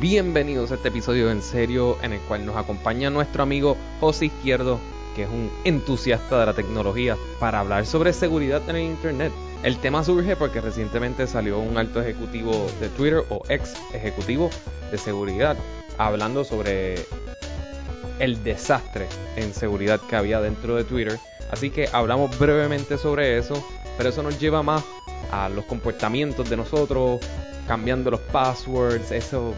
bienvenidos a este episodio en serio en el cual nos acompaña nuestro amigo José Izquierdo, que es un entusiasta de la tecnología, para hablar sobre seguridad en el Internet. El tema surge porque recientemente salió un alto ejecutivo de Twitter o ex ejecutivo de seguridad hablando sobre el desastre en seguridad que había dentro de Twitter. Así que hablamos brevemente sobre eso, pero eso nos lleva más a los comportamientos de nosotros, cambiando los passwords, eso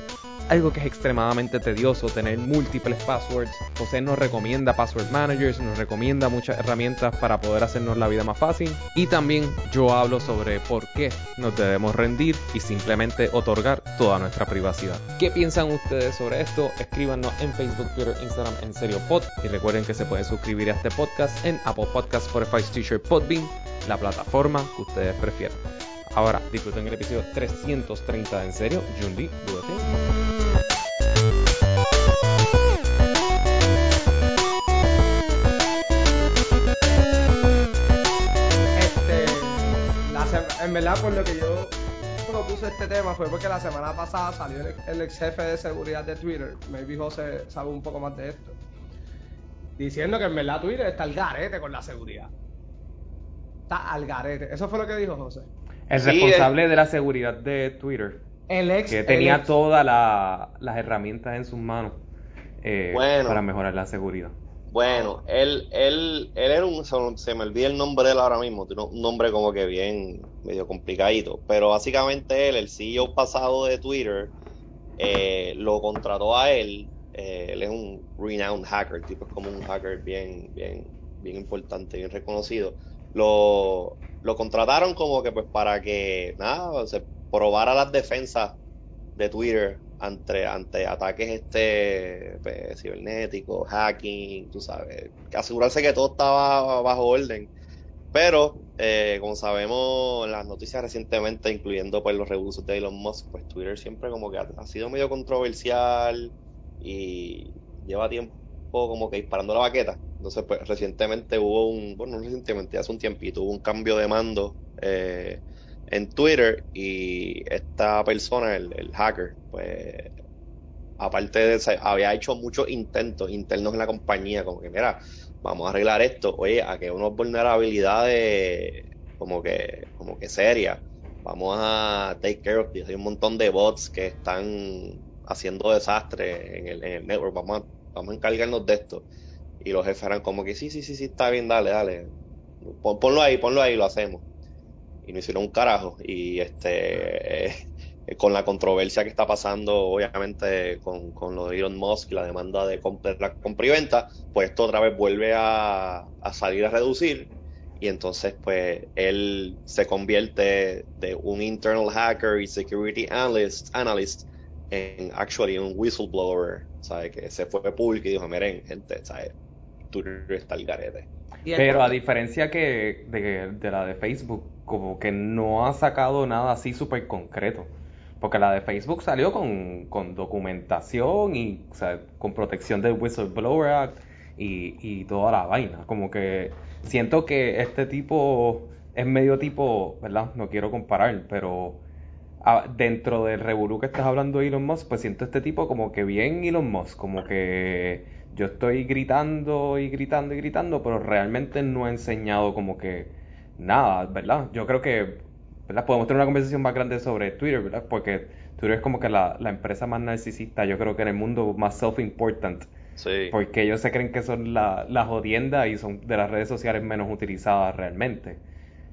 algo que es extremadamente tedioso, tener múltiples passwords. José nos recomienda password managers, nos recomienda muchas herramientas para poder hacernos la vida más fácil. Y también yo hablo sobre por qué nos debemos rendir y simplemente otorgar toda nuestra privacidad. ¿Qué piensan ustedes sobre esto? Escríbanos en Facebook, Twitter, Instagram, en serio pod. Y recuerden que se pueden suscribir a este podcast en Apple Podcasts, Spotify, Stitcher, Podbean, la plataforma que ustedes prefieran. Ahora disfruten el episodio 330 de En Serio. Jundi, Este, en verdad, por lo que yo propuse este tema fue porque la semana pasada salió el, ex jefe de seguridad de Twitter, maybe José sabe un poco más de esto, diciendo que en verdad Twitter está al garete con la seguridad. Está al garete. Eso fue lo que dijo José. El responsable de la seguridad de Twitter. El ex. Que tenía todas las herramientas en sus manos eh, para mejorar la seguridad. Bueno, él, él, él era un, se me olvida el nombre de él ahora mismo, un nombre como que bien medio complicadito, pero básicamente él, el CEO pasado de Twitter, eh, lo contrató a él, eh, él es un renowned hacker, tipo es como un hacker bien, bien, bien importante, bien reconocido, lo, lo contrataron como que pues para que nada, se probara las defensas de Twitter ante, ante ataques este pues, cibernéticos, hacking, tú sabes, asegurarse que todo estaba bajo orden. Pero, eh, como sabemos las noticias recientemente, incluyendo pues los rebusos de Elon Musk, pues Twitter siempre como que ha, sido medio controversial y lleva tiempo como que disparando la baqueta. Entonces, pues recientemente hubo un, bueno, no recientemente, hace un tiempito, hubo un cambio de mando eh, en Twitter y esta persona, el, hacker, pues aparte de eso, había hecho muchos intentos internos en la compañía, como que mira, vamos a arreglar esto, oye, a que unas vulnerabilidades como que, como que serias, vamos a take care of this, hay un montón de bots que están haciendo desastre en el, network, vamos a, vamos encargarnos de esto. Y los jefes eran como que sí, sí, sí, sí, está bien, dale, dale. ponlo ahí, ponlo ahí, lo hacemos y no hicieron un carajo. Y este eh, con la controversia que está pasando, obviamente, con, con lo de Elon Musk y la demanda de la compra y venta, pues esto otra vez vuelve a, salir a reducir. Y entonces, pues, él se convierte de un internal hacker y security analyst, analyst en actually un whistleblower, ¿sabes? Que se fue público y dijo, miren, gente, ¿sabes? Twitter está el garete. Pero a diferencia que de, de la de Facebook, como que no ha sacado nada así súper concreto. Porque la de Facebook salió con, con documentación y o sea, con protección del Whistleblower Act y, y, toda la vaina. Como que siento que este tipo es medio tipo, ¿verdad? No quiero comparar, pero dentro del revolú que estás hablando de Elon Musk, pues siento este tipo como que bien Elon Musk, como que yo estoy gritando y gritando y gritando, pero realmente no he enseñado como que nada, ¿verdad? Yo creo que ¿verdad? podemos tener una conversación más grande sobre Twitter, ¿verdad? Porque Twitter es como que la, empresa más narcisista, yo creo que en el mundo más self-important. Sí. Porque ellos se creen que son la, la jodienda y son de las redes sociales menos utilizadas realmente.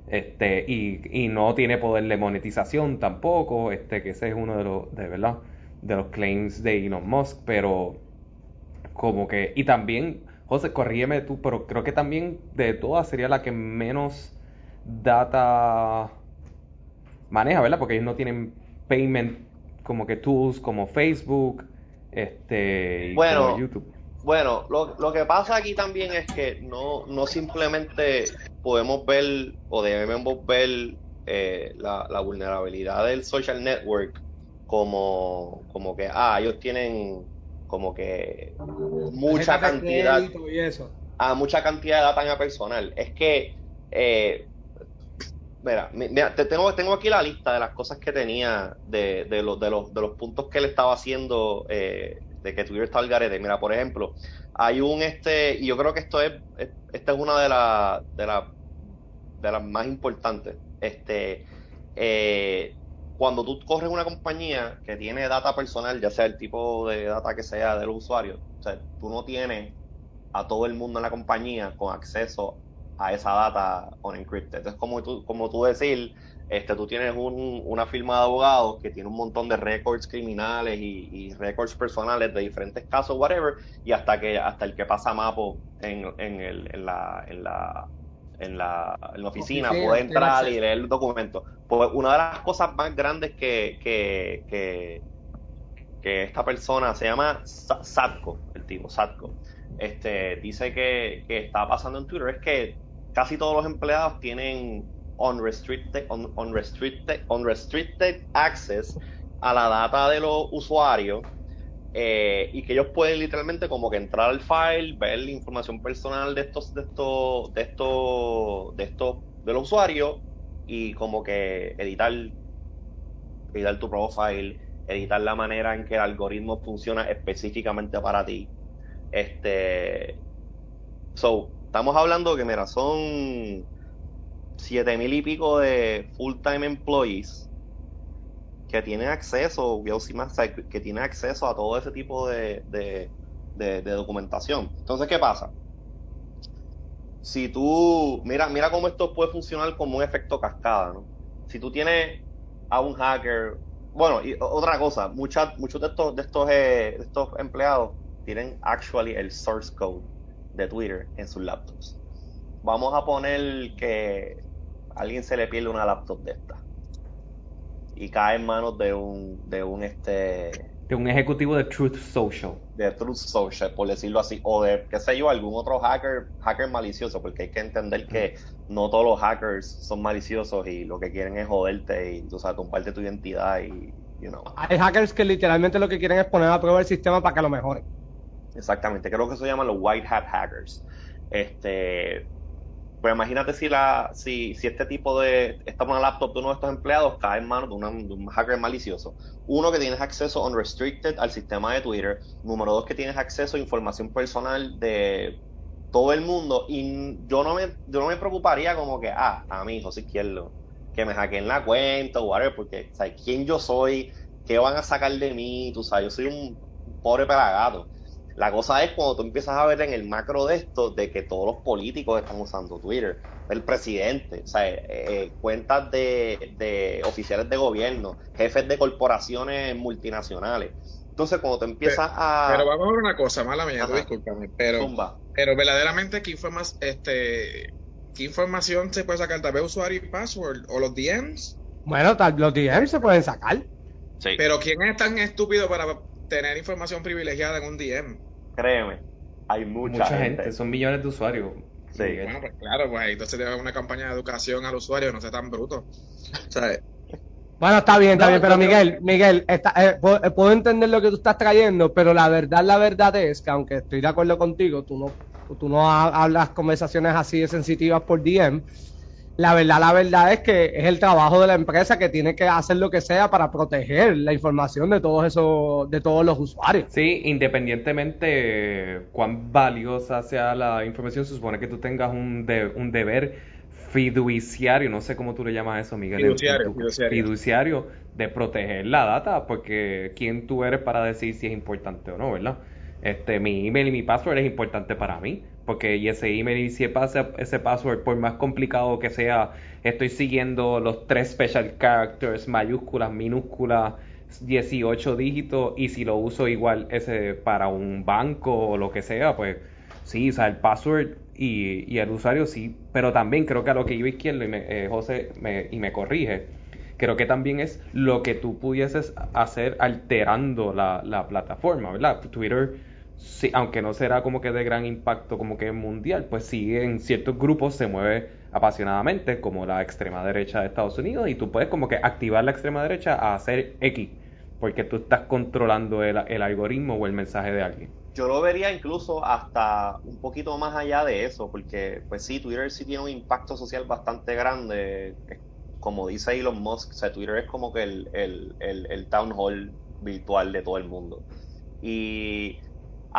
Este, y, y no tiene poder de monetización tampoco, este, que ese es uno de los, de verdad, de los claims de Elon Musk, pero como que, y también, José, corrígeme tú, pero creo que también de todas sería la que menos data maneja, ¿verdad? Porque ellos no tienen payment como que tools como Facebook, este, y bueno, YouTube. Bueno, lo, lo, que pasa aquí también es que no, no simplemente podemos ver o debemos ver eh, la, la, vulnerabilidad del social network como, como que, ah, ellos tienen como que mucha cantidad, y eso. a mucha cantidad de data personal. Es que eh, Mira, te tengo, tengo aquí la lista de las cosas que tenía de, de, los, de, los, de los puntos que él estaba haciendo eh, de que Twitter está al garete. Mira, por ejemplo, hay un este, y yo creo que esto es, esta es una de las de la, de las más importantes. Este, eh, cuando tú corres una compañía que tiene data personal, ya sea el tipo de data que sea de los usuarios, o sea, tú no tienes a todo el mundo en la compañía con acceso a esa data unencrypted. Entonces, como tú, como tú decir, este, tú tienes un, una firma de abogados que tiene un montón de records criminales y, y records personales de diferentes casos, whatever, y hasta que hasta el que pasa mapo en, en, el, en, la, en, la, en, la, en la oficina, puede entrar y leer el documento. Pues una de las cosas más grandes que, que, que, que esta persona se llama Sadko, el tipo, Sadko, este, dice que, que está pasando en Twitter es que casi todos los empleados tienen unrestricted, unrestricted, unrestricted access a la data de los usuarios eh, y que ellos pueden literalmente como que entrar al file, ver la información personal de estos, de estos, de estos, de estos, de los usuarios y como que editar, editar tu profile, editar la manera en que el algoritmo funciona específicamente para ti. Este, so, estamos hablando que, mira, son siete mil y pico de full-time employees que tienen acceso, que tienen acceso a todo ese tipo de, de, documentación. Entonces, ¿qué pasa? Si tú, mira, mira cómo esto puede funcionar como un efecto cascada, ¿no? Si tú tienes a un hacker, bueno, y otra cosa, muchas, muchos de estos, de estos, eh, de estos empleados tienen actually el source code de Twitter en sus laptops. Vamos a poner que a alguien se le pierde una laptop de esta y cae en manos de un de un este de un ejecutivo de Truth Social. De Truth Social, por decirlo así, o de, qué sé yo, algún otro hacker, hacker malicioso, porque hay que entender que no todos los hackers son maliciosos y lo que quieren es joderte y, tú sabes, tumbarte tu identidad y, you know. Hay hackers que literalmente lo que quieren es poner a prueba el sistema para que lo mejoren. Exactamente, creo que eso se llaman los white hat hackers. Este, pues imagínate si la, si, si este tipo de, esta una laptop de uno de estos empleados cae en manos de, un hacker malicioso. Uno que tienes acceso unrestricted al sistema de Twitter. Número dos que tienes acceso a información personal de todo el mundo. Y yo no me, yo no me preocuparía como que, ah, a mí, José Izquierdo, que me hackeen la cuenta o whatever, porque, ¿sabes quién yo soy? ¿Qué van a sacar de mí? Tú sabes, yo soy un pobre pelagato. La cosa es cuando tú empiezas a ver en el macro de esto, de que todos los políticos están usando Twitter, el presidente, o sea, eh, eh, cuentas de, oficiales de gobierno, jefes de corporaciones multinacionales. Entonces, cuando tú empiezas a... Pero vamos a ver una cosa, mala mía, discúlpame, pero, pero verdaderamente, ¿qué, informas, este, ¿qué información se puede sacar? ¿Tal vez usuario y password? ¿O los DMs? Bueno, tal, los DMs se pueden sacar. Sí. Pero ¿quién es tan estúpido para tener información privilegiada en un DM? Créeme, hay mucha, gente. Son millones de usuarios. Sí. Bueno, pues claro, pues entonces debe una campaña de educación al usuario, no sea tan bruto. Bueno, está bien, está bien, pero Miguel, Miguel, eh, eh, puedo, entender lo que tú estás trayendo, pero la verdad, la verdad es que aunque estoy de acuerdo contigo, tú no, tú no hablas conversaciones así de sensitivas por DM, la verdad, la verdad es que es el trabajo de la empresa que tiene que hacer lo que sea para proteger la información de todos esos, de todos los usuarios. Sí, independientemente cuán valiosa sea la información, se supone que tú tengas un, un deber fiduciario, no sé cómo tú le llamas eso, Miguel. Fiduciario, fiduciario. de proteger la data, porque quién tú eres para decir si es importante o no, ¿verdad? Este, mi email y mi password es importante para mí porque y ese email y si pasa ese password, por más complicado que sea, estoy siguiendo los tres special characters, mayúsculas, minúsculas, 18 dígitos, y si lo uso igual ese para un banco o lo que sea, pues sí, o sea, el password y, y el usuario sí, pero también creo que a lo que iba izquierdo, y me, eh, José me, y me corrige, creo que también es lo que tú pudieses hacer alterando la, la plataforma, ¿verdad? Twitter sí, aunque no será como que de gran impacto como que mundial, pues sí en ciertos grupos se mueve apasionadamente, como la extrema derecha de Estados Unidos, y tú puedes como que activar la extrema derecha a hacer X, porque tú estás controlando el, el algoritmo o el mensaje de alguien. Yo lo vería incluso hasta un poquito más allá de eso, porque pues sí, Twitter sí tiene un impacto social bastante grande, como dice Elon Musk, o Twitter es como que el, el, el, town hall virtual de todo el mundo. Y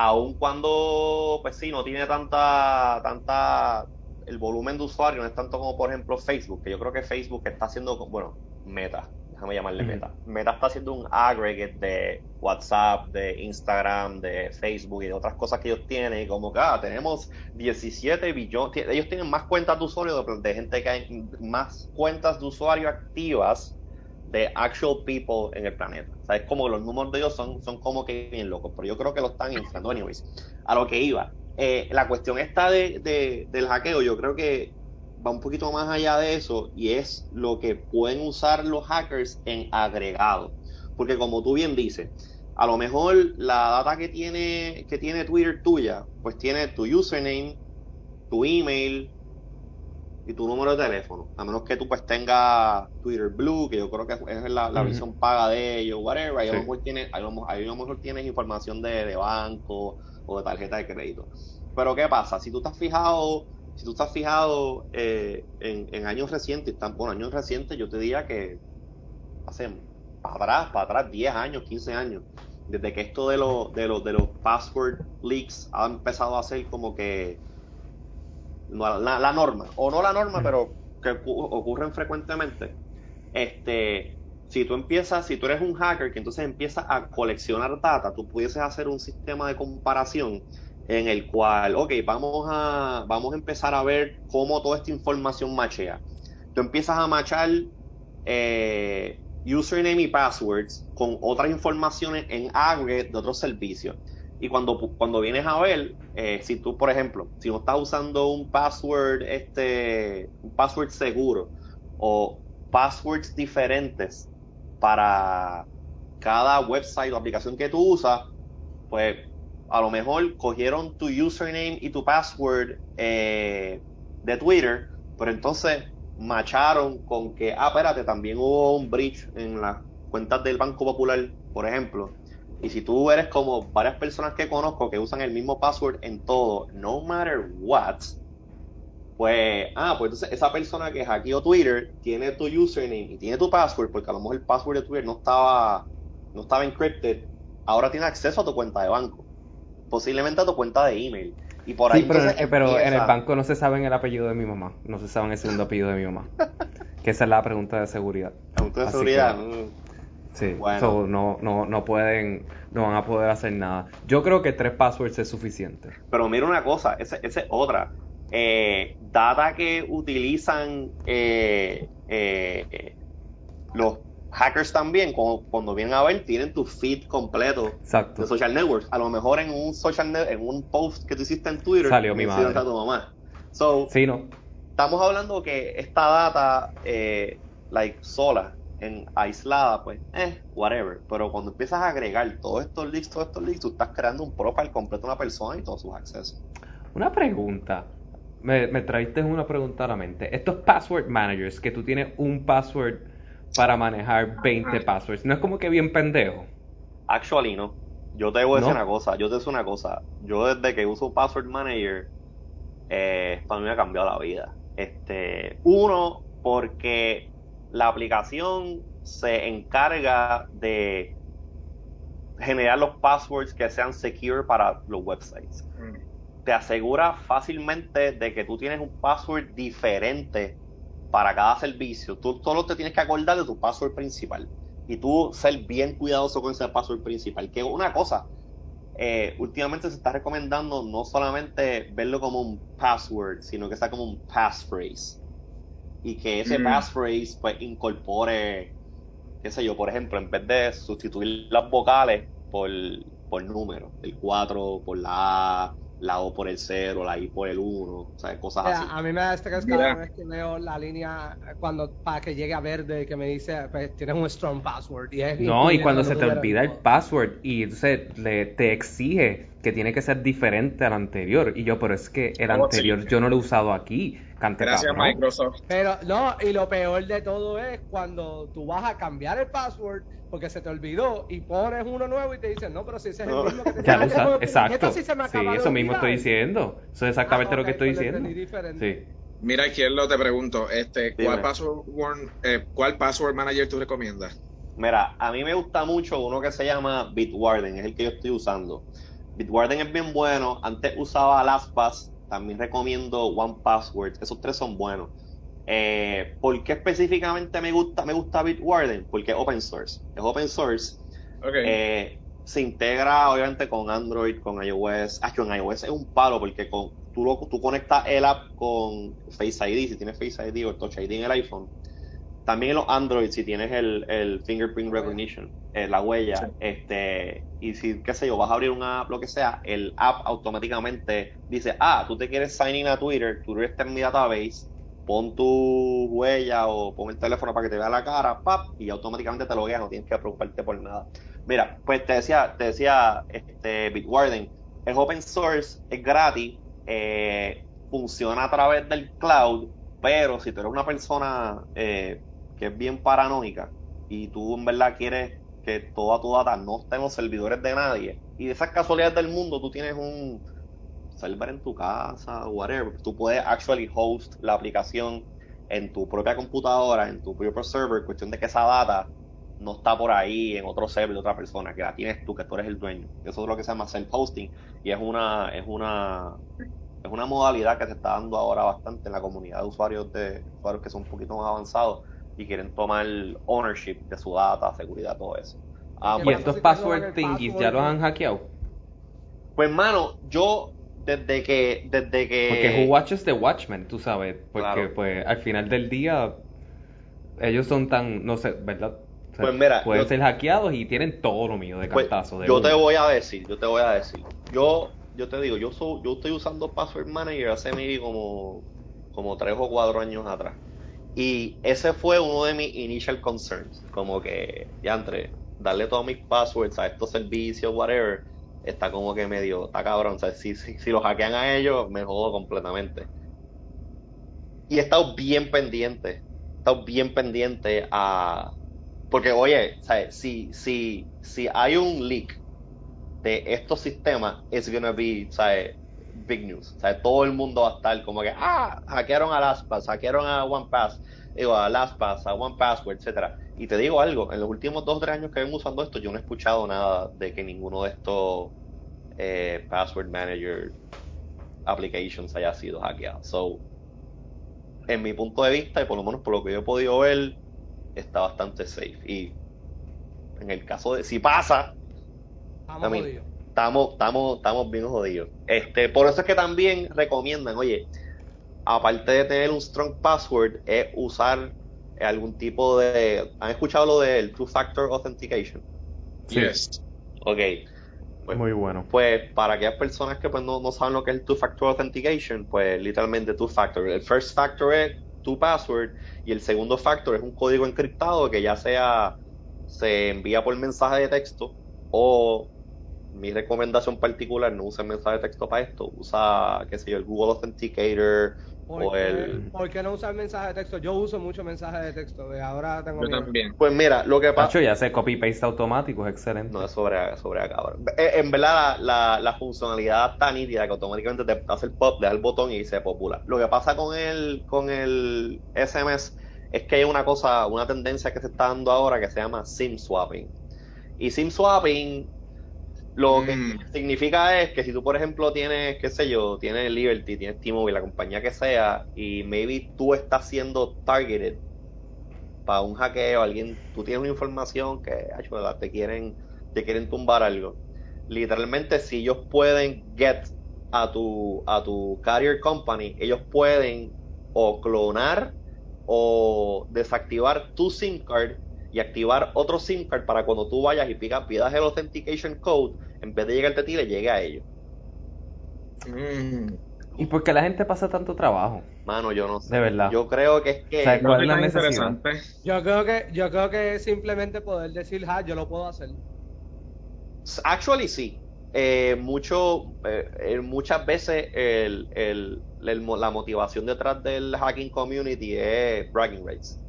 aun cuando, pues sí, no tiene tanta, tanta, el volumen de usuarios no es tanto como por ejemplo Facebook, que yo creo que Facebook está haciendo, bueno, Meta, déjame llamarle Meta. Meta está haciendo un aggregate de WhatsApp, de Instagram, de Facebook y de otras cosas que ellos tienen. Y como que, ah, tenemos 17 billones, ellos tienen más cuentas de usuarios de, gente que hay, más cuentas de usuarios activas de actual people en el planeta. O sea, es como los números de ellos son, son como que bien locos, pero yo creo que lo están inflando. Anyways, a lo que iba. Eh, la cuestión está de, del hackeo, yo creo que va un poquito más allá de eso y es lo que pueden usar los hackers en agregado. Porque como tú bien dices, a lo mejor la data que tiene, que tiene Twitter tuya, pues tiene tu username, tu email y tu número de teléfono. A menos que tú pues tengas Twitter Blue, que yo creo que es la, la versión paga de ellos, whatever. Ahí, a, lo mejor tienes, ahí, a lo mejor tienes información de, de banco o de tarjeta de crédito. Pero ¿qué pasa? Si tú estás fijado si tú estás fijado eh, en, años recientes, bueno, años recientes, yo te diría que hace para atrás, para atrás, 10 años, 15 años, desde que esto de, los de, los de los password leaks ha empezado a ser como que la, norma, o no la norma, pero que ocurren frecuentemente. Este, si tú empiezas, si tú eres un hacker que entonces empiezas a coleccionar data, tú pudieses hacer un sistema de comparación en el cual, ok, vamos a, vamos a empezar a ver cómo toda esta información machea. Tú empiezas a machar eh, username y passwords con otras informaciones en aggregate de otros servicios. Y cuando, cuando vienes a ver, eh, si tú, por ejemplo, si no estás usando un password, este, un password seguro o passwords diferentes para cada website o aplicación que tú usas, pues a lo mejor cogieron tu username y tu password eh, de Twitter, pero entonces macharon con que, ah, espérate, también hubo un breach en las cuentas del Banco Popular, por ejemplo. Y si tú eres como varias personas que conozco que usan el mismo password en todo, no matter what, pues, ah, pues entonces esa persona que hackeó Twitter tiene tu username y tiene tu password, porque a lo mejor el password de Twitter no estaba, no estaba encrypted, ahora tiene acceso a tu cuenta de banco posiblemente a tu cuenta de email. Y por ahí pero, pero en el banco no se sabe el apellido de mi mamá, no se sabe el segundo apellido de mi mamá. que esa es la pregunta de seguridad. Pregunta de seguridad. Sí, bueno. no, no, no pueden, no van a poder hacer nada. Yo creo que tres passwords es suficiente. Pero mira una cosa, esa es otra. Eh, data que utilizan eh, eh, los hackers también, cuando, vienen a ver, tienen tu feed completo de social networks. A lo mejor en un social en un post que tú hiciste en Twitter, salió mi madre. tu mamá. So, sí, no. Estamos hablando que esta data, eh, like, sola, en aislada, pues, eh, whatever. Pero cuando empiezas a agregar todos estos leaks, todos estos leaks, tú estás creando un profile completo de una persona y todos sus accesos. Una pregunta. Me, me traiste una pregunta a la mente. Estos password managers, que tú tienes un password para manejar 20 passwords. No es como que bien pendejo. Actually, no. Yo te voy a decir una cosa. Yo te voy una cosa. Yo desde que uso Password Manager, eh, para mí me ha cambiado la vida. Este, uno, porque la aplicación se encarga de generar los passwords que sean secure para los websites. Mm. Te asegura fácilmente de que tú tienes un password diferente para cada servicio, tú solo te tienes que acordar de tu password principal y tú ser bien cuidadoso con ese password principal. Que una cosa, eh, últimamente se está recomendando no solamente verlo como un password, sino que sea como un passphrase. Y que ese mm. passphrase pues incorpore, qué sé yo, por ejemplo, en vez de sustituir las vocales por, por números, el 4 por la A, la O por el 0, la I por el 1, o sea, cosas así. A mí me da estrés cada vez que veo la línea cuando para que llegue a verde que me dice, pues tienes un strong password. Y es no, y cuando se te olvida el password y entonces le, te exige que tiene que ser diferente al anterior. Y yo, pero es que el oh, anterior yo no lo he usado aquí. Gracias, Microsoft. Pero no, y lo peor de todo es cuando tú vas a cambiar el password porque se te olvidó y pones uno nuevo y te dicen, no, pero si ese es el mismo que te Ya lo usas, exacto. sí, eso mismo estoy diciendo. Eso es exactamente ah, lo que estoy diciendo. Sí. Mira, lo te pregunto, este, ¿cuál password, eh, ¿cuál password manager tú recomiendas? Mira, a mí me gusta mucho uno que se llama Bitwarden, es el que yo estoy usando. Bitwarden es bien bueno. Antes usaba LastPass, también recomiendo OnePassword. Esos tres son buenos. Eh, ¿Por qué específicamente me gusta, me gusta Bitwarden? Porque es open source. Es open source. Eh, se integra obviamente con Android, con iOS. Ah, con iOS es un palo porque con, tú, tú conectas el app con Face ID, si tienes Face ID o Touch ID en el iPhone también en los Android, si tienes el, el fingerprint recognition, eh, la huella, este, y si, qué sé yo, vas a abrir una app, lo que sea, el app automáticamente dice, ah, tú te quieres sign in a Twitter, Twitter está en mi database, pon tu huella o pon el teléfono para que te vea la cara, pap, y automáticamente te logueas, no tienes que preocuparte por nada. Mira, pues te decía, te decía, este, Bitwarden, es open source, es gratis, eh, funciona a través del cloud, pero si tú eres una persona eh, que es bien paranoica y tú en verdad quieres que toda tu data no esté en los servidores de nadie y de esas casualidades del mundo tú tienes un server en tu casa, whatever, tú puedes actually host la aplicación en tu propia computadora, en tu propio server, cuestión de que esa data no está por ahí en otro server de otra persona, que la tienes tú, que tú eres el dueño. Eso es lo que se llama self-hosting y es una, es una, es una modalidad que se está dando ahora bastante en la comunidad de usuarios de usuarios que son un poquito más avanzados y quieren tomar ownership de su data, seguridad, todo eso. Ah, ¿Y estos password thingies ya los han hackeado? Pues, mano, yo desde que, desde que... Porque who watches the Watchmen, tú sabes, porque pues al final del día ellos son tan, no sé, ¿verdad? pues mira, pueden ser hackeados y tienen todo lo mío de pues, cantazo. yo te voy a decir, yo te voy a decir. Yo, yo te digo, yo soy, yo estoy usando Password Manager hace como, como tres o cuatro años atrás. Y ese fue uno de mis initial concerns, como que, ya entre, darle todos mis passwords a estos servicios, whatever, está como que medio, está cabrón, o si, si, si lo hackean a ellos, me jodo completamente. Y he estado bien pendiente, he estado bien pendiente a... Porque, oye, ¿sabes? Si, si, si hay un leak de estos sistemas, it's gonna be, ¿sabes? big news. Sea, todo el mundo va a estar como que, ah, hackearon a LastPass, hackearon a OnePass, digo, a LastPass, a OnePassword, etcétera. Y te digo algo, en los últimos dos o tres años que vengo usando esto, yo no he escuchado nada de que ninguno de estos eh, Password Manager applications haya sido hackeado. So, en mi punto de vista, y por lo menos por lo que yo he podido ver, está bastante safe. Y en el caso de si pasa, también, estamos, estamos, estamos bien jodidos. Este, por eso es que también recomiendan, oye, aparte de tener un strong password, es usar algún tipo de. ¿Han escuchado lo del Two Factor Authentication? Yes. Ok. Pues, Muy bueno. Pues para aquellas personas que pues, no, no saben lo que es el Two Factor Authentication, pues literalmente Two Factor. El first factor es tu password y el segundo factor es un código encriptado que ya sea se envía por mensaje de texto o mi recomendación particular, no usa mensaje de texto para esto, usa, qué sé yo, el Google Authenticator o el... ¿Por qué no usar mensaje de texto? Yo uso mucho mensaje de texto, de ahora tengo... Yo también. Pues mira, lo que pasa... ya sé copy-paste automático, es excelente. No, es sobre, sobre cabrón. Eh, en verdad, la, la, funcionalidad está nítida que automáticamente te hace el pop, le da el botón y se popula. Lo que pasa con el, con el SMS es que hay una cosa, una tendencia que se está dando ahora que se llama SIM swapping. Y SIM swapping lo que mm. significa es que si tú, por ejemplo, tienes, qué sé yo, tienes Liberty, tienes T-Mobile, la compañía que sea, y maybe tú estás siendo targeted para un hackeo, alguien, tú tienes una información que te quieren, te quieren tumbar algo. Literalmente, si ellos pueden get a tu, a tu carrier company, ellos pueden o clonar o desactivar tu SIM card y activar otro SIM card para cuando tú vayas y pidas, pidas el authentication code, en vez de llegarte a ti, le llegue a ellos. Mm. ¿Y por qué la gente pasa tanto trabajo? Mano, yo no sé. De verdad. Yo creo que es que. ¿cuál es la necesidad? Yo creo que, yo creo que simplemente poder decir, ah, yo lo puedo hacer. Actually, sí. Eh, mucho, eh, muchas veces el, el, la motivación detrás del hacking community es bragging rights.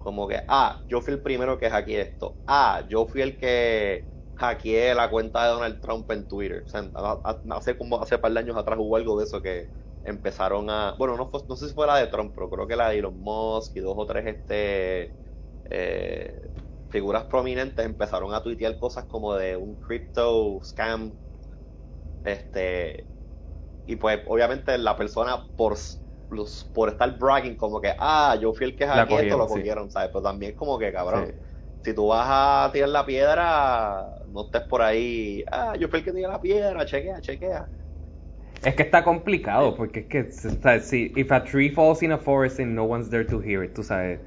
Como que, ah, yo fui el primero que hackeé esto. Ah, yo fui el que hackeé la cuenta de Donald Trump en Twitter. O sea, hace como hace par de años atrás hubo algo de eso que, empezaron a, bueno, no, no sé si fue la de Trump, pero creo que la de Elon Musk y dos o tres este eh, figuras prominentes empezaron a tuitear cosas como de un crypto scam, este, y pues obviamente la persona por por estar bragging como que ah yo fui el que hackeé esto lo cogieron sabes pero también como que cabrón si tú vas a tirar la piedra no estés por ahí ah yo fui el que tiró la piedra chequea chequea es que está complicado, porque es que, si, if a tree falls in a forest and no one's there to hear it, tú sabes.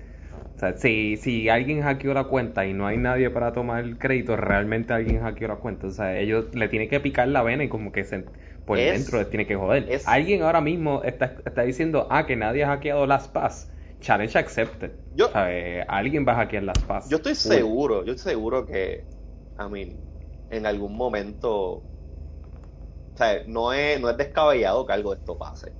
Sea, si, si alguien hackeó la cuenta y no hay nadie para tomar el crédito, realmente alguien hackeó la cuenta. O sea, ellos le tienen que picar la vena y como que se, por dentro les tiene que joder. alguien ahora mismo está, está diciendo, ah, que nadie ha hackeado las PAS. Challenge accepted. Yo, Alguien va a hackear las PAS. Yo estoy seguro, yo estoy seguro que, I mean, en algún momento o sea, no es, no es descabellado que algo de esto pase.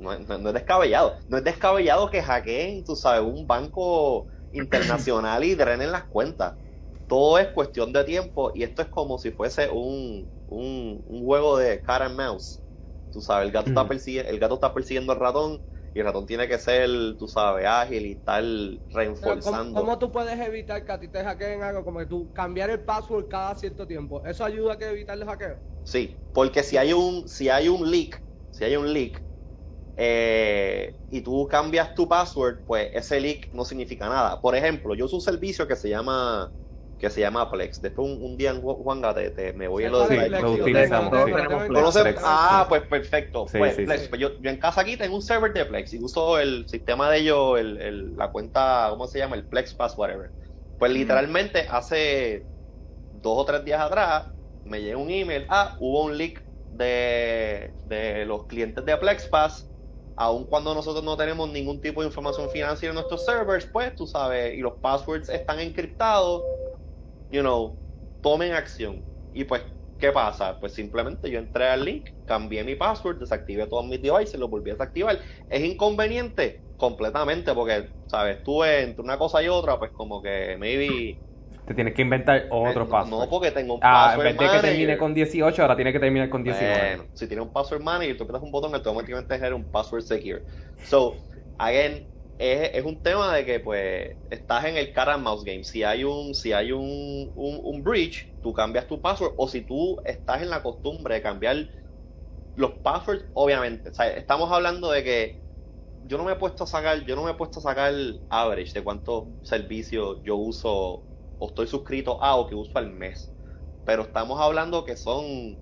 No, es descabellado. No es descabellado que hackeen, tú sabes, un banco internacional y drenen las cuentas. Todo es cuestión de tiempo y esto es como si fuese un, un, juego de cat and mouse. Tú sabes, el gato, está persiguiendo, el gato está persiguiendo al ratón y el ratón tiene que ser, tú sabes, ágil y estar reforzando. ¿cómo, tú puedes evitar que a ti te hackeen algo como que tú cambiar el password cada cierto tiempo? ¿Eso ayuda a que evitar el hackeo? Sí, porque si hay un, si hay un leak, si hay un leak, eh, y tú cambias tu password, pues ese leak no significa nada. Por ejemplo, yo uso un servicio que se llama que se llama Plex. Después un, día en Juan te, me voy a lo de lo utilizamos. Ah, pues perfecto. pues, Plex. Pues yo, yo, en casa aquí tengo un server de Plex y uso el sistema de ellos, el, el, la cuenta, ¿cómo se llama? El Plex Pass, whatever. Pues literalmente hace dos o tres días atrás me llega un email, ah, hubo un leak de, de los clientes de PlexPass, aun cuando nosotros no tenemos ningún tipo de información financiera en nuestros servers, pues tú sabes, y los passwords están encriptados, you know, tomen acción. Y pues, ¿qué pasa? Pues simplemente yo entré al link, cambié mi password, desactivé todos mis devices, lo volví a desactivar. ¿Es inconveniente? Completamente, porque, ¿sabes? Estuve entre una cosa y otra, pues como que maybe te tienes que inventar otro password. No, porque tengo un ah, password en vez de que termine con 18, ahora tiene que terminar con 19. Bueno, si tiene un password manager, tú das un botón, automáticamente genera un password secure. So, again, es, es, un tema de que pues estás en el car and mouse game. Si hay un, si hay un, un, un breach, tú cambias tu password. O si tú estás en la costumbre de cambiar los passwords, obviamente. O sea, estamos hablando de que yo no me he puesto a sacar, yo no me he puesto a sacar average de cuántos servicios yo uso o estoy suscrito a o que uso al mes. Pero estamos hablando que son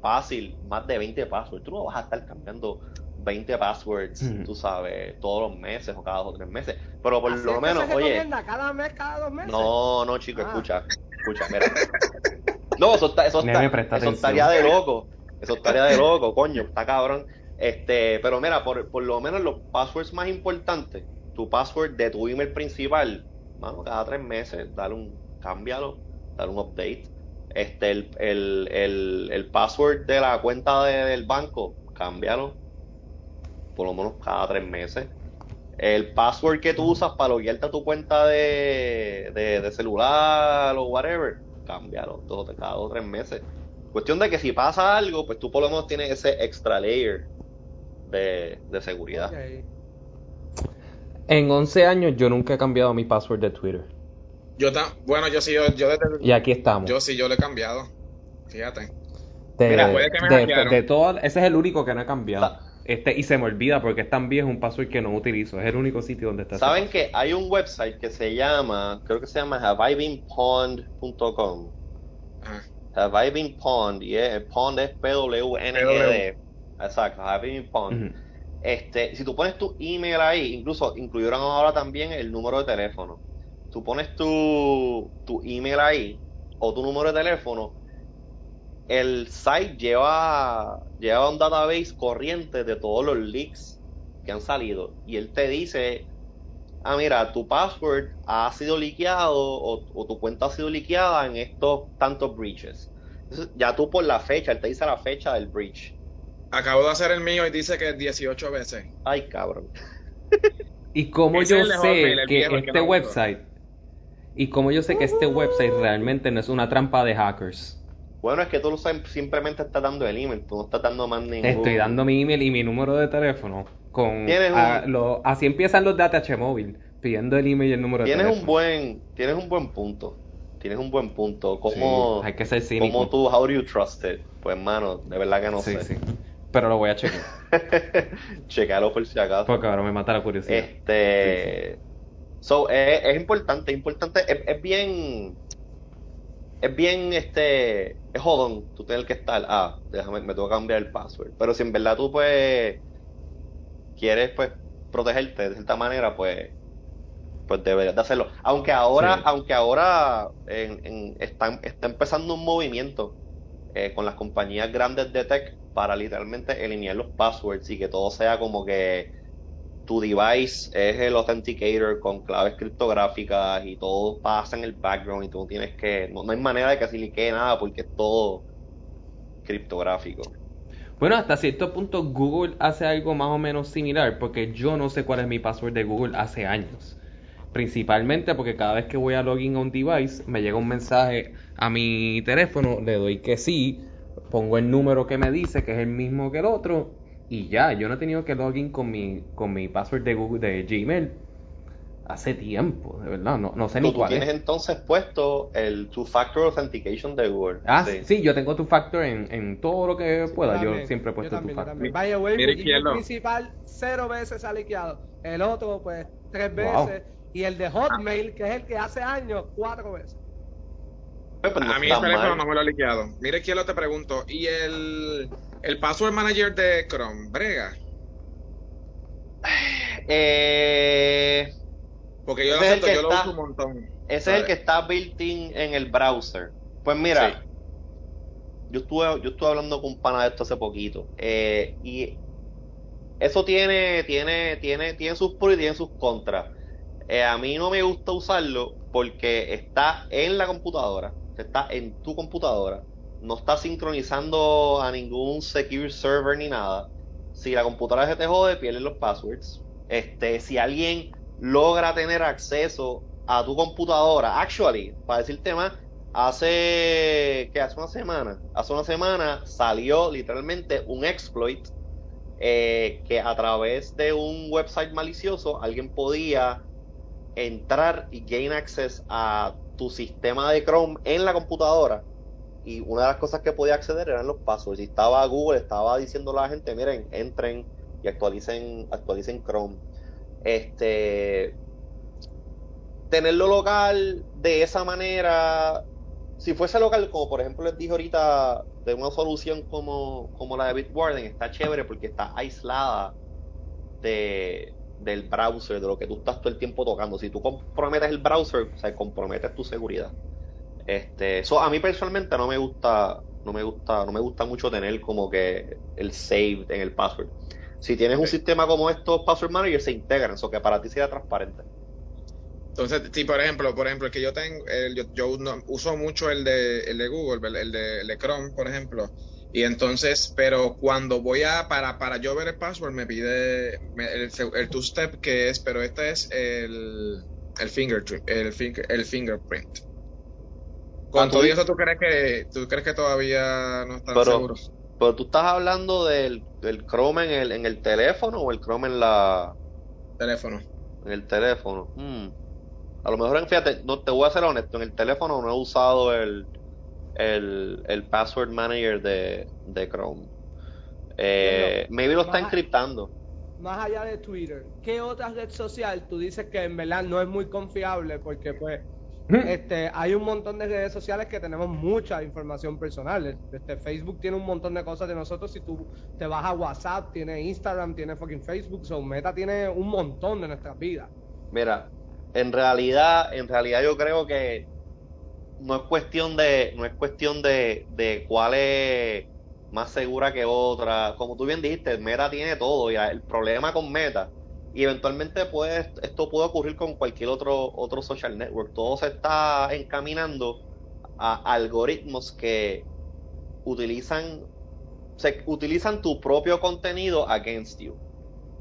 fácil, más de 20 passwords. Tú no vas a estar cambiando 20 passwords, tú sabes, todos los meses o cada dos o tres meses. Pero por lo menos, oye. cada mes, cada dos meses? No, no, chico, ah. escucha, escucha, mira. No, eso, está, eso, está, eso estaría de loco. Eso estaría de loco, coño, está cabrón. Este, pero mira, por, por lo menos los passwords más importantes, tu password de tu email principal, mano, cada tres meses, dale un, cámbialo, dale un update. Este, el, el, el, el password de la cuenta del banco, cámbialo. Por lo menos cada tres meses. El password que tú usas para loguearte a tu cuenta de, de, celular o whatever, cámbialo todo, cada dos o tres meses. Cuestión de que si pasa algo, pues tú por lo menos tienes ese extra layer de, de seguridad. En 11 años yo nunca he cambiado mi password de Twitter. Yo bueno, yo sí, yo, yo desde, Y aquí estamos. Yo sí, yo lo he cambiado. Fíjate. De, Mira, puede que me de, de todo, ese es el único que no he cambiado. Este, y se me olvida porque es tan viejo un password que no utilizo. Es el único sitio donde está. ¿Saben que hay un website que se llama, creo que se llama havibeenpond.com? Have Pond, y es, Pond es P-W-N-E-D. Exacto, Have Pond. Este, si tú pones tu email ahí, incluso incluyeron ahora también el número de teléfono. Tú pones tu, tu email ahí o tu número de teléfono, el site lleva, lleva un database corriente de todos los leaks que han salido y él te dice, ah, mira, tu password ha sido liqueado o, tu cuenta ha sido liqueada en estos tantos breaches. Ya tú por la fecha, él te dice la fecha del breach Acabo de hacer el mío y dice que 18 veces. Ay, cabrón. ¿Y cómo yo sé que este website... Y cómo yo sé que este website realmente no es una trampa de hackers. Bueno, es que tú simplemente estás dando el email, tú no estás dando más ningún... Estoy dando mi email y mi número de teléfono. Con, así empiezan los de ATH móvil, pidiendo el email y el número de tienes teléfono. Un buen, tienes un buen punto. Tienes un buen punto. ¿Cómo, hay que ser cínico. ¿Cómo tú, how do you trust it? Pues, mano, de verdad que no sé. Sí. Pero lo voy a chequear. Chequealo por si acaso. Porque ahora me mata la curiosidad. Este... So, es, importante, es importante, es bien es bien, este, es jodón tú tienes que estar, ah, déjame, me tengo que cambiar el password. Pero si en verdad tú, pues, quieres, pues, protegerte de cierta manera, pues, pues deberías de hacerlo. Aunque ahora, aunque ahora en, está, está empezando un movimiento eh, con las compañías grandes de tech para literalmente eliminar los passwords y que todo sea como que tu device es el authenticator con claves criptográficas y todo pasa en el background y tú tienes que, no, hay manera de que se liquee nada porque es todo criptográfico. Bueno, hasta cierto punto Google hace algo más o menos similar porque yo no sé cuál es mi password de Google hace años. Principalmente porque cada vez que voy a login a un device me llega un mensaje a mi teléfono, le doy que sí, pongo el número que me dice que es el mismo que el otro y ya, yo no he tenido que login con mi, con mi password de Google, de Gmail hace tiempo, de verdad, no, no sé ni cuál tú tienes entonces puesto el two-factor authentication de Google. Ah, sí, yo tengo two-factor en, en todo lo que pueda, yo siempre he puesto two-factor. Vaya, güey, el principal cero veces ha liqueado, el otro pues tres veces, y el de Hotmail, que es el que hace años, cuatro veces. Pues, a mí el teléfono no me lo ha liqueado. Mire, quiero te pregunto, ¿y el el password manager de Chrome, brega. Eh, Porque yo lo acepto, yo lo uso un montón. Ese es el que está built-in en el browser. Pues mira, yo estuve, yo estuve hablando con un pana de esto hace poquito. Eh, y eso tiene, tiene, tiene, tiene sus pros y tiene sus contras. Eh, a mí no me gusta usarlo porque está en la computadora, está en tu computadora no está sincronizando a ningún secure server ni nada. Si la computadora se te jode, pierdes los passwords. Este, si alguien logra tener acceso a tu computadora, actually, para decirte más, hace que hace una semana, hace una semana salió literalmente un exploit eh, que a través de un website malicioso alguien podía entrar y gain access a tu sistema de Chrome en la computadora y una de las cosas que podía acceder eran los passwords. Y estaba Google, estaba diciendo a la gente, miren, entren y actualicen, actualicen Chrome. Este tenerlo local de esa manera, si fuese local, como por ejemplo les dije ahorita, de una solución como, como la de Bitwarden, está chévere porque está aislada de, del browser, de lo que tú estás todo el tiempo tocando. Si tú comprometes el browser, o sea, comprometes tu seguridad. Este, so, a mí personalmente no me gusta, no me gusta, no me gusta mucho tener como que el save en el password. Si tienes un sistema como estos password managers se integran, eso que para ti sea transparente. Entonces, si por ejemplo, por ejemplo, el que yo tengo, yo, uso mucho el de, el de Google, el de, el de Chrome, por ejemplo, y entonces, pero cuando voy a, para, para yo ver el password, me pide el, el two-step que es, pero este es el, el, finger, el, finger, el fingerprint. Con todo eso, ¿tú crees que, tú crees que todavía no están seguros? Pero tú estás hablando del, del Chrome en el, en el teléfono o el Chrome en la... Teléfono. En el teléfono. Hmm. A lo mejor, fíjate, no, te voy a ser honesto, en el teléfono no he usado el, el, el password manager de, de Chrome. Eh, maybe lo está encriptando. Más allá de Twitter, ¿qué otra red social tú dices que en verdad no es muy confiable porque pues este, hay un montón de redes sociales que tenemos mucha información personal. Este, Facebook tiene un montón de cosas de nosotros. Si tú te vas a WhatsApp, tiene Instagram, tiene fucking Facebook. So, Meta tiene un montón de nuestras vidas. Mira, en realidad, en realidad yo creo que no es cuestión de, no es cuestión de, de cuál es más segura que otra. Como tú bien dijiste, Meta tiene todo. Y el problema con Meta y eventualmente puede, esto puede ocurrir con cualquier otro, otro social network. Todo se está encaminando a algoritmos que utilizan, se, utilizan tu propio contenido against you.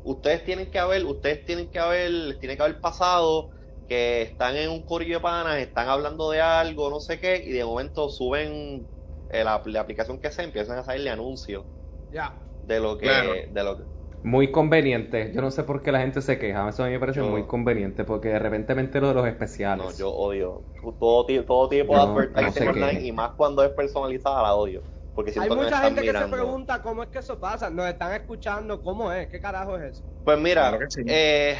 Ustedes tienen que haber, ustedes tienen que haber, tiene que haber pasado que están en un corillo de panas, están hablando de algo, no sé qué, y de momento suben eh, la, la aplicación que sea, empiezan a salirle anuncios Ya. de lo que, Claro. de lo que, Muy conveniente. Yo no sé por qué la gente se queja. Eso a mí me parece Yo- muy conveniente porque de repente me entero de los no, especiales. yo odio todo, todo tipo de No, no advertising sé online y más cuando es personalizada la odio, porque Hay siento que me mucha están gente que se pregunta cómo es que eso pasa. Nos están escuchando. ¿Cómo es? ¿Qué carajo es eso? Pues mira, Claro que sí. eh,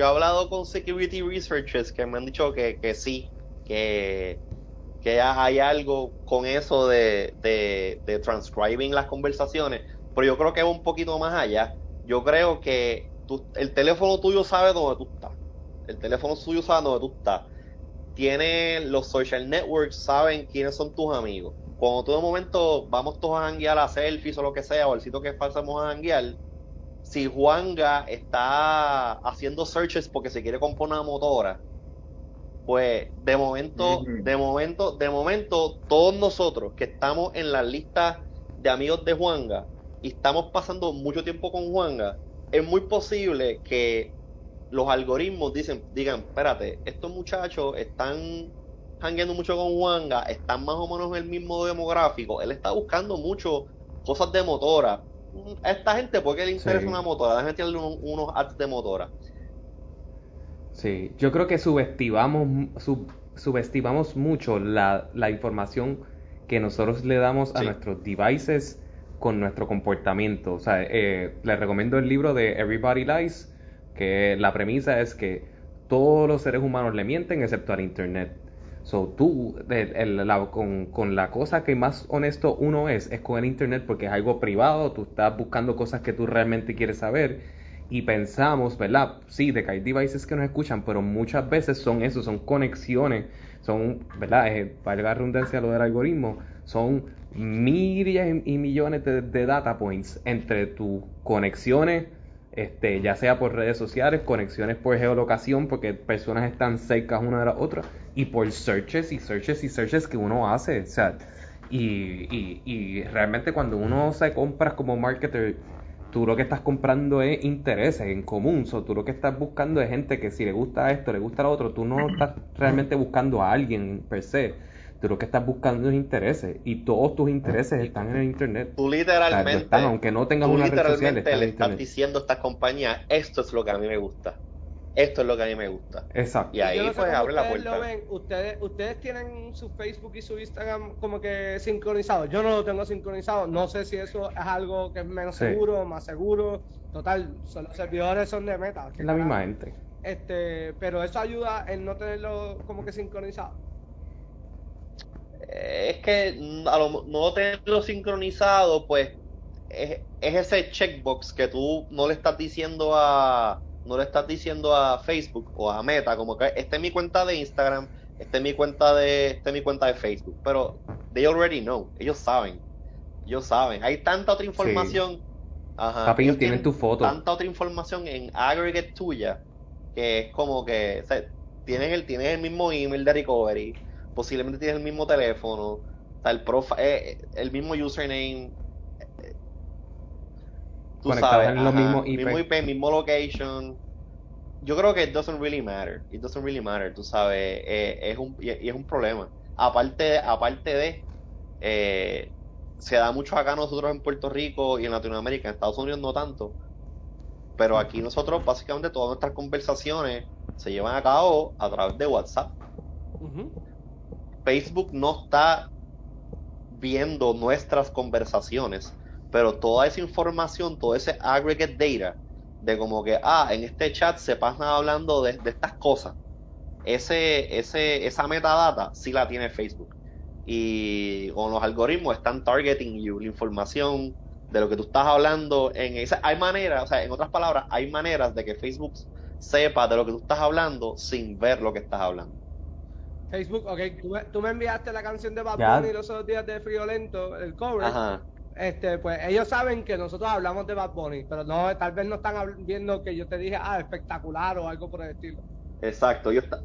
yo he hablado con security researchers que me han dicho que, que sí, que, que hay algo con eso de, de, transcribing las conversaciones, pero yo creo que va un poquito más allá. Yo creo que el teléfono tuyo sabe dónde tú estás. El teléfono suyo sabe dónde tú estás. Tiene los social networks, saben quiénes son tus amigos. Cuando tú de momento vamos todos a janguear a selfies o lo que sea, o el sitio que pasamos a janguear, si Juanga está haciendo searches porque se quiere comprar una motora, pues de momento, de momento, de momento, todos nosotros que estamos en la lista de amigos de Juanga y estamos pasando mucho tiempo con Juanga, es muy posible que los algoritmos dicen, digan, espérate, estos muchachos están jangueando mucho con Juanga, están más o menos en el mismo demográfico, él está buscando mucho cosas de motora. A esta gente, ¿por qué le interesa Sí. una motora? Déjame tirarle un- unos ads de motora. Sí, yo creo que subestimamos, sub- subestimamos mucho la, la información que nosotros le damos a Sí. nuestros devices con nuestro comportamiento. O sea, eh, les recomiendo el libro de Everybody Lies, que la premisa es que todos los seres humanos le mienten excepto al Internet. So, tú, el- la- con, con la cosa que más honesto uno es, es con el Internet porque es algo privado, tú estás buscando cosas que tú realmente quieres saber y pensamos, ¿verdad? Sí, de que hay devices que nos escuchan, pero muchas veces son eso, son conexiones, son, ¿verdad? Eh, valga la redundancia lo del algoritmo, son miles y millones de, de data points entre tus conexiones, este, ya sea por redes sociales, conexiones por geolocación, porque personas están cerca una de las otras, y por searches y searches y searches que uno hace, o sea, y, y, y realmente cuando uno se compra como marketer, tú lo que estás comprando es intereses en común, so, tú lo que estás buscando es gente que si le gusta esto, le gusta lo otro, tú no estás realmente buscando a alguien per se, tú lo que estás buscando es intereses, y todos tus intereses están en el internet. Tú O sea, literalmente, están, aunque no tengas tú una red social, literalmente está en le el estás internet. diciendo a estas compañías, esto es lo que a mí me gusta. Esto es lo que a mí me gusta. Exacto. Y ahí pues abre la puerta. lo ven. Ustedes, ustedes tienen su Facebook y su Instagram como que sincronizado. Yo no lo tengo sincronizado. No sé si eso es algo que es menos Sí. seguro, más seguro. Total, son- los servidores son de meta. Es la misma gente. Este, pero eso ayuda en no tenerlo como que sincronizado. Es que a lo, no tenerlo sincronizado, pues es, es ese checkbox que tú no le estás diciendo a no le estás diciendo a Facebook o a Meta como que esta es mi cuenta de Instagram, esta es mi cuenta de esta es mi cuenta de Facebook, pero they already know, ellos saben. Ellos saben, hay tanta otra información. Ajá, Papi, ellos tienen tu foto. Tanta otra información en aggregate tuya que es como que o sea, tienes el tienes el mismo email de recovery, posiblemente tienes el mismo teléfono, o sea, el profi- eh, el mismo username, eh, tú sabes, en ajá, mismos IP. mismo IP, mismo location. Yo creo que it doesn't really matter, it doesn't really matter, tú sabes, eh, es un y y es un problema. Aparte, aparte de eh, se da mucho acá nosotros en Puerto Rico y en Latinoamérica, en Estados Unidos no tanto, pero aquí nosotros básicamente todas nuestras conversaciones se llevan a cabo a través de WhatsApp. Ujú. Facebook no está viendo nuestras conversaciones, pero toda esa información, todo ese aggregate data de como que, ah, en este chat se pasan hablando de, de estas cosas, ese, ese, esa metadata sí la tiene Facebook. Y con los algoritmos están targeting you, la información de lo que tú estás hablando. En esa, hay maneras, o sea, en otras palabras, hay maneras de que Facebook sepa de lo que tú estás hablando sin ver lo que estás hablando. Facebook, ok, tú me, tú me enviaste la canción de Bad Ya. Bunny los otros días de Friolento, el cover. Ajá. Este, pues ellos saben que nosotros hablamos de Bad Bunny, pero no, tal vez no están viendo que yo te dije, ah, espectacular o algo por el estilo. Exacto, yo está,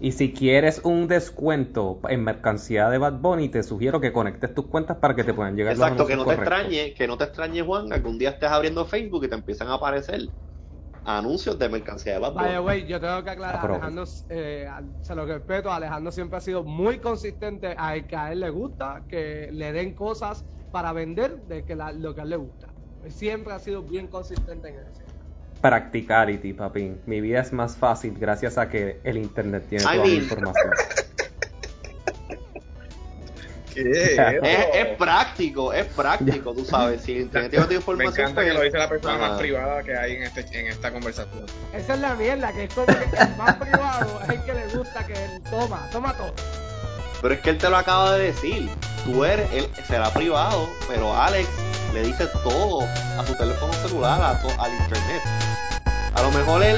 Y si quieres un descuento en mercancía de Bad Bunny, te sugiero que conectes tus cuentas para que te puedan llegar exacto, los que no te correctos. extrañe, que no te extrañe Juan, que un día estés abriendo Facebook y te empiezan a aparecer anuncios de mercancía de Bad Bunny. Vaya, güey, yo tengo que aclarar. Alejandro, eh, se lo respeto, Alejandro siempre ha sido muy consistente a que a él le gusta, que le den cosas para vender de que la- lo que a él le gusta. Siempre ha sido bien consistente en eso. Practicality, papi. Mi vida es más fácil gracias a que el internet tiene I toda la mean- información. ¿Qué es? Es, práctico, es práctico, tú sabes. Si el internet tiene tu Me información, encanta que pues, lo dice la persona más privada que hay en, este, en esta conversación. Esa es la mierda, que es como que el más privado es el que le gusta que él toma, toma todo. Pero es que él te lo acaba de decir. Tú eres, él será privado, pero Alex le dice todo a su teléfono celular, a to- al internet. A lo mejor él